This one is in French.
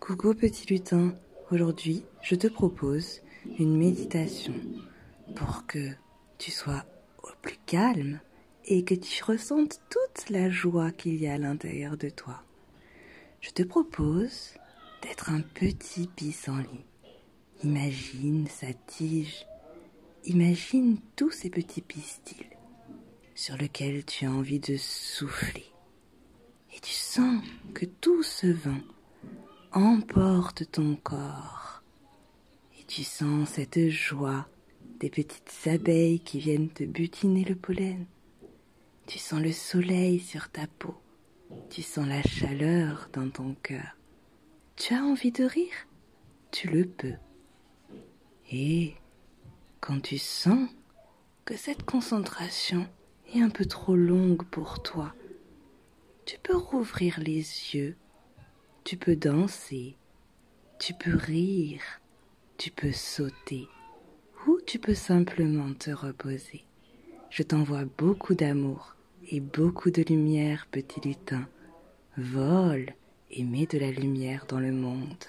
Coucou petit lutin, aujourd'hui je te propose une méditation pour que tu sois au plus calme et que tu ressentes toute la joie qu'il y a à l'intérieur de toi. Je te propose d'être un petit pissenlit. Imagine sa tige, imagine tous ces petits pistils sur lesquels tu as envie de souffler. Et tu sens que tout ce vent emporte ton corps. Et tu sens cette joie des petites abeilles qui viennent te butiner le pollen. Tu sens le soleil sur ta peau. Tu sens la chaleur dans ton cœur. Tu as envie de rire? Tu le peux. Et quand tu sens que cette concentration est un peu trop longue pour toi, tu peux rouvrir les yeux tu peux danser, tu peux rire, tu peux sauter, ou tu peux simplement te reposer. Je t'envoie beaucoup d'amour et beaucoup de lumière, petit lutin. Vole et mets de la lumière dans le monde.